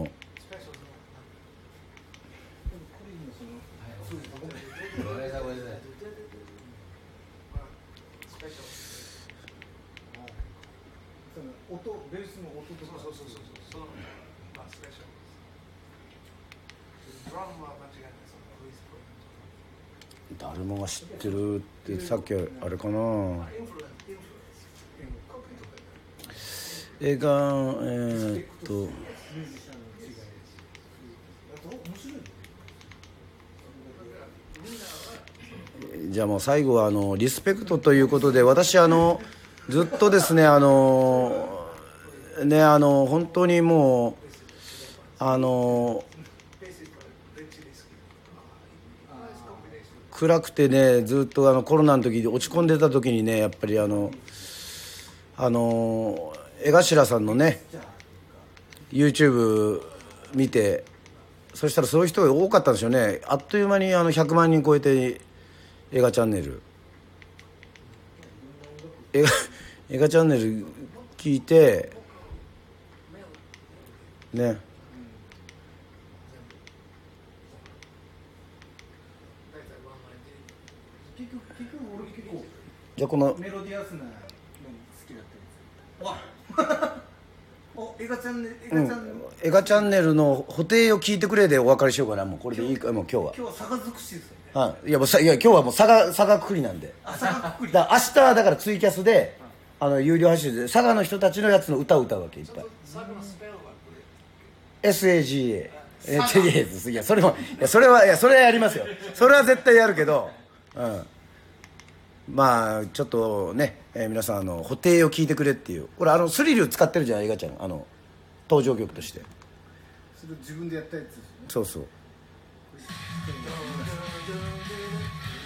めんなさいごめんなさい誰もが知ってるってさっきあれかな。映画えーっと。じゃあもう最後はあのリスペクトということで私あのずっとですねあのねあの本当にもうあの暗くてねずっとあのコロナの時に落ち込んでた時にねやっぱりあのあの江頭さんのね YouTube 見てそしたらそういう人が多かったんですよね。あっという間にあの100万人超えて映画チャンネル。映画映画チャンネル聞いてね結局結局俺結構じゃあこのメロディアスなの好きだった んですよわお映画チャンネル映画チャンネル、映画チャンネルの補填を聞いてくれでお別れしようかな。もうこれでいいか。もう今日は。今日は坂尽くしですよね。はい、いやもうさいや今日はもう佐賀佐賀くくりなんで。朝がくくり。だから明日はだからツイキャスであの有料配信で佐賀の人たちのやつの歌を歌うわけいっぱい。SAGA えとりあえずいやそれもいやそれはいやそれはやりますよ。それは絶対やるけど。うんまあちょっとね、えー皆さんあの補填を聞いてくれっていうこれあのスリル使ってるじゃん映画ちゃん。あの登場曲として。それ自分でやったやつですよね。そうそう。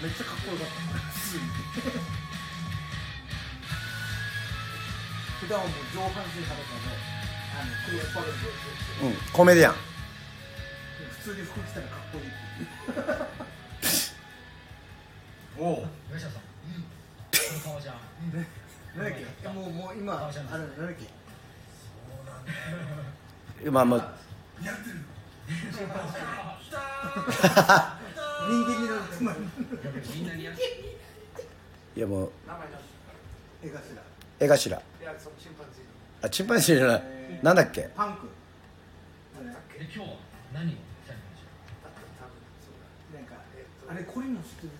めっちゃかっこよかった。普通に。普段はもう上半身裸であのクロスパレードうんコメディアン。普通に服着たらかっこいいっていう。おお吉田さんなんだっけもうもう今あれなんだっけまあまあ人間になるつまりみんなにやいやもう絵頭絵頭あチンパンジーじゃないなんだっけパンク今日は何をしたいんでしょなんかあれこれも知ってる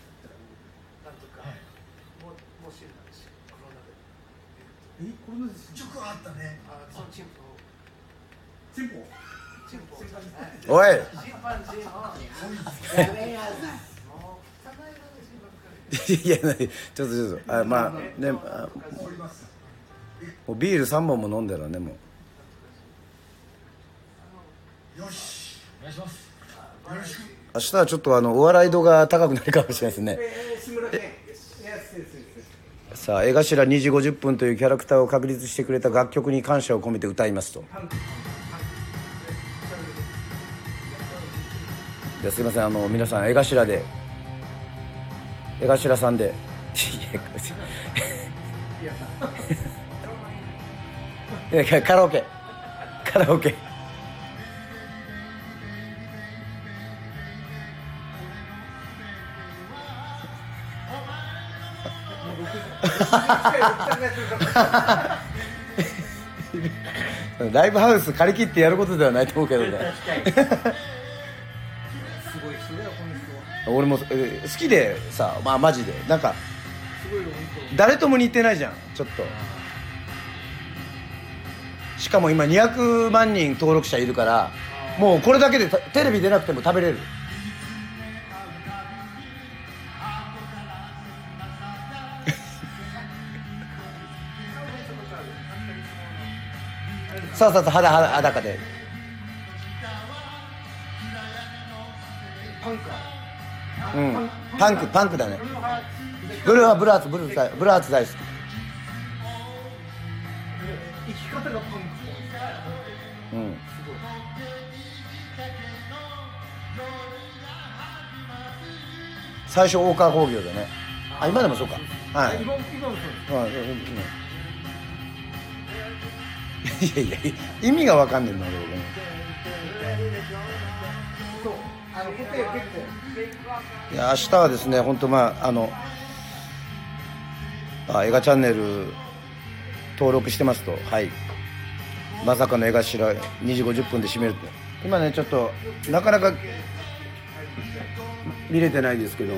えこれのですチョコあったね。チンポ。おい。いやちょっとちょっとあまあねあ。もうビール3本も飲んでるわねもう。お願いします。明日はちょっとあのお笑い度が高くなるかもしれないですね。えー、志村けんいやそうですさあ江頭2時50分というキャラクターを確立してくれた楽曲に感謝を込めて歌いますと。すいませんあの皆さん江頭で江頭さんで。カラオケ。カラオケ。ライブハウス借り切ってやることではないと思うけどね。すごい人だよこの人俺もえー好きでさまあマジで。なんか誰とも似てないじゃんちょっと。しかも今200万人登録者いるからもうこれだけでテレビ出なくても食べれる。そうそうそう肌肌裸で。当パンカうん。パンク。パンクだね。ブルーはブラーツブルーツ大ブラーツ大好き。ー生き方がパンク。うん。最初大川工業だね。あ今でもそうか。はい。今今もそうです。うんうんうんいやいや意味が分かんねえんだけどね。いや明日はですね本当まああのあ映画チャンネル登録してますと。はい。まさかの映画しら2時50分で閉めるって。今ねちょっとなかなか見れてないですけど。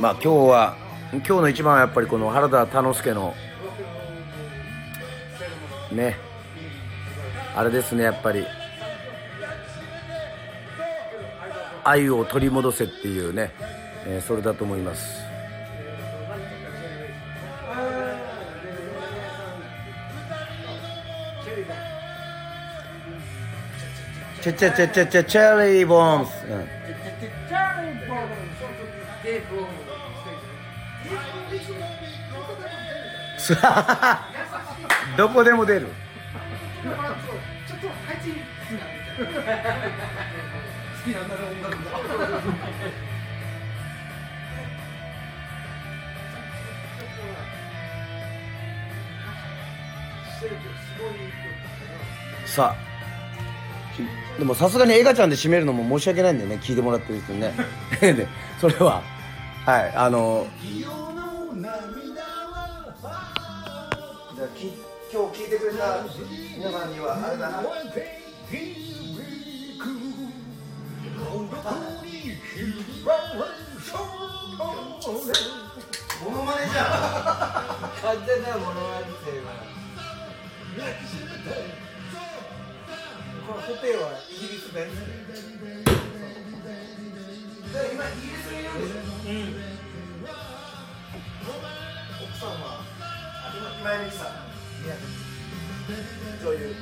まあ今日は今日の一番はやっぱりこの原田田之助のねあれですねやっぱり愛を取り戻せっていうね、えーそれだと思います。チェチェチェチェチェチェリーボーンズ、うんどこでも出る。さあ。でもさすがに映画ちゃんで締めるのも申し訳ないんでね聞いてもらってるんですよね。それは。はい。あの。ゃあき今日聞いてくれた皆さんにはあれだな。モノマネじゃん。完全なものまねですよこのホテイはイギリス弁。今イギリスにいるんでしょ奥今井美樹さん女優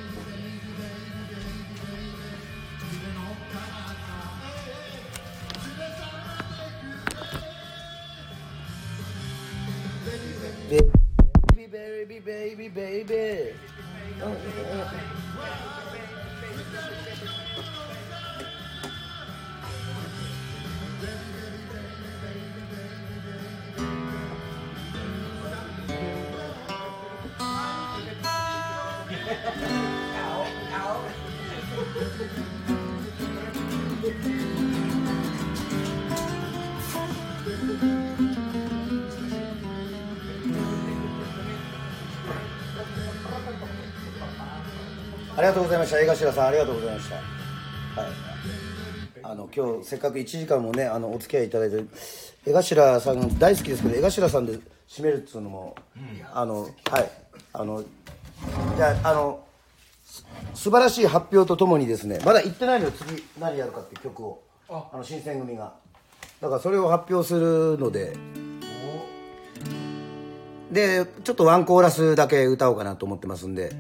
がとうございました。江頭さんありがとうございました。はい。あの今日せっかく1時間もねあのお付き合いいただいて江頭さん大好きですけど江頭さんで締めるっつうのも、あのはい。あのじゃああのす素晴らしい発表とともにですねまだ言ってないのよ次何やるかっていう曲をあ。の新選組が。だからそれを発表するので。でちょっとワンコーラスだけ歌おうかなと思ってますんで、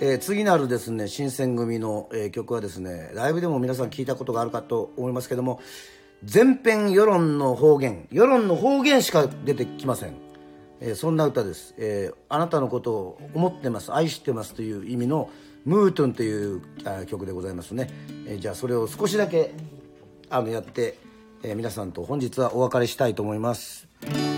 えー次なるですね新選組の、えー曲はですねライブでも皆さん聞いたことがあるかと思いますけども全編世論の方言世論の方言しか出てきません、えーそんな歌です、えーあなたのことを思ってます愛してますという意味のムートゥンという曲でございますね、えーじゃあそれを少しだけあのやって、えー皆さんと本日はお別れしたいと思います。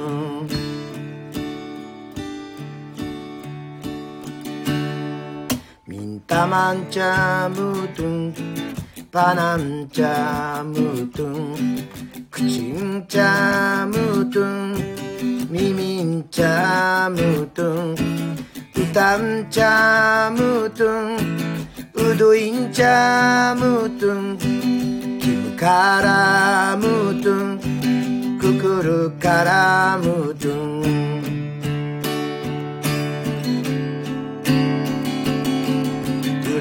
タマンチャムトゥンパナンチャムトゥンクチンチャムトゥンミミンチャムトゥンウタンチャムトゥンウドインチャムトゥンキムカラムトゥンククルカラムトゥン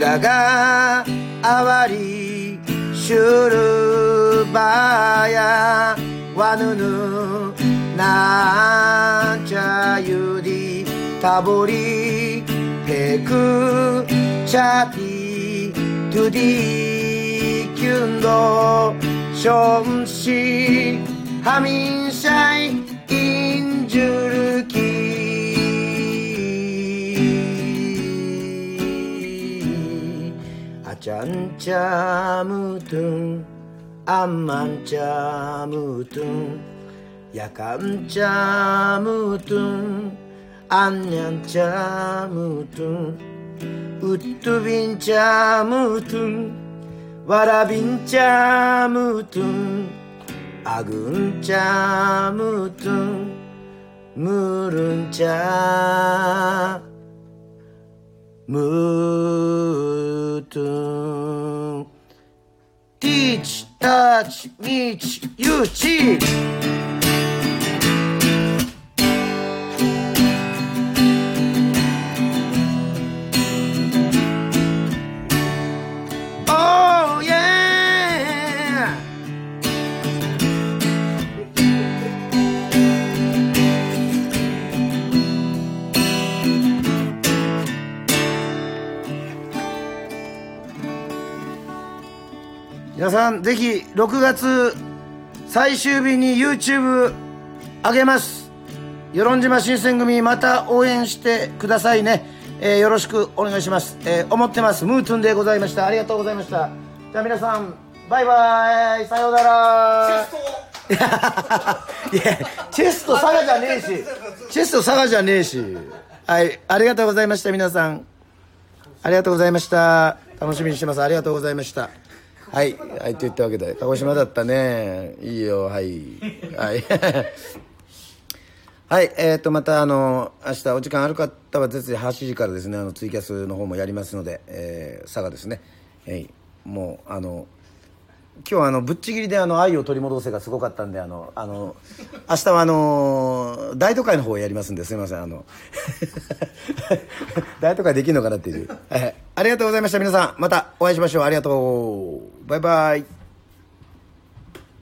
裏があわりシュルバーやわぬぬなんちゃゆりたぼりてくちゃぴトゥディキュンドションシハミンシャイインジュルキちゃんちゃむとんあんまんちゃむとんやかんちゃむとんあんにゃんちゃむとんうっとびんちゃむとんわらびんちゃむとんあぐんちゃむとんむるんちゃむとんティーチタッ皆さんぜひ6月最終日に YouTube 上げます。与論島新選組また応援してくださいね、えーよろしくお願いします、えー思ってます。ムートゥンでございました。ありがとうございました。じゃあ皆さんバイバイ。さようなら。いやチェスト 佐賀じゃねえし。チェスト佐賀じゃねえし。はい。ありがとうございました皆さん。ありがとうございました。楽しみにしてます。ありがとうございましたはいはいといったわけで鹿児島だったね。いいよはい。はい。はい、えー、とまたあの明日お時間ある方はぜひ8時からですねあのツイキャスの方もやりますので、えー、佐賀ですね、えい。もうあの今日あのぶっちぎりであの愛を取り戻せがすごかったんであのあの明日はあの大都会の方をやりますんですいませんあの。大都会できるのかなっていう、はい、ありがとうございました皆さん。またお会いしましょう。ありがとう。バイバイ。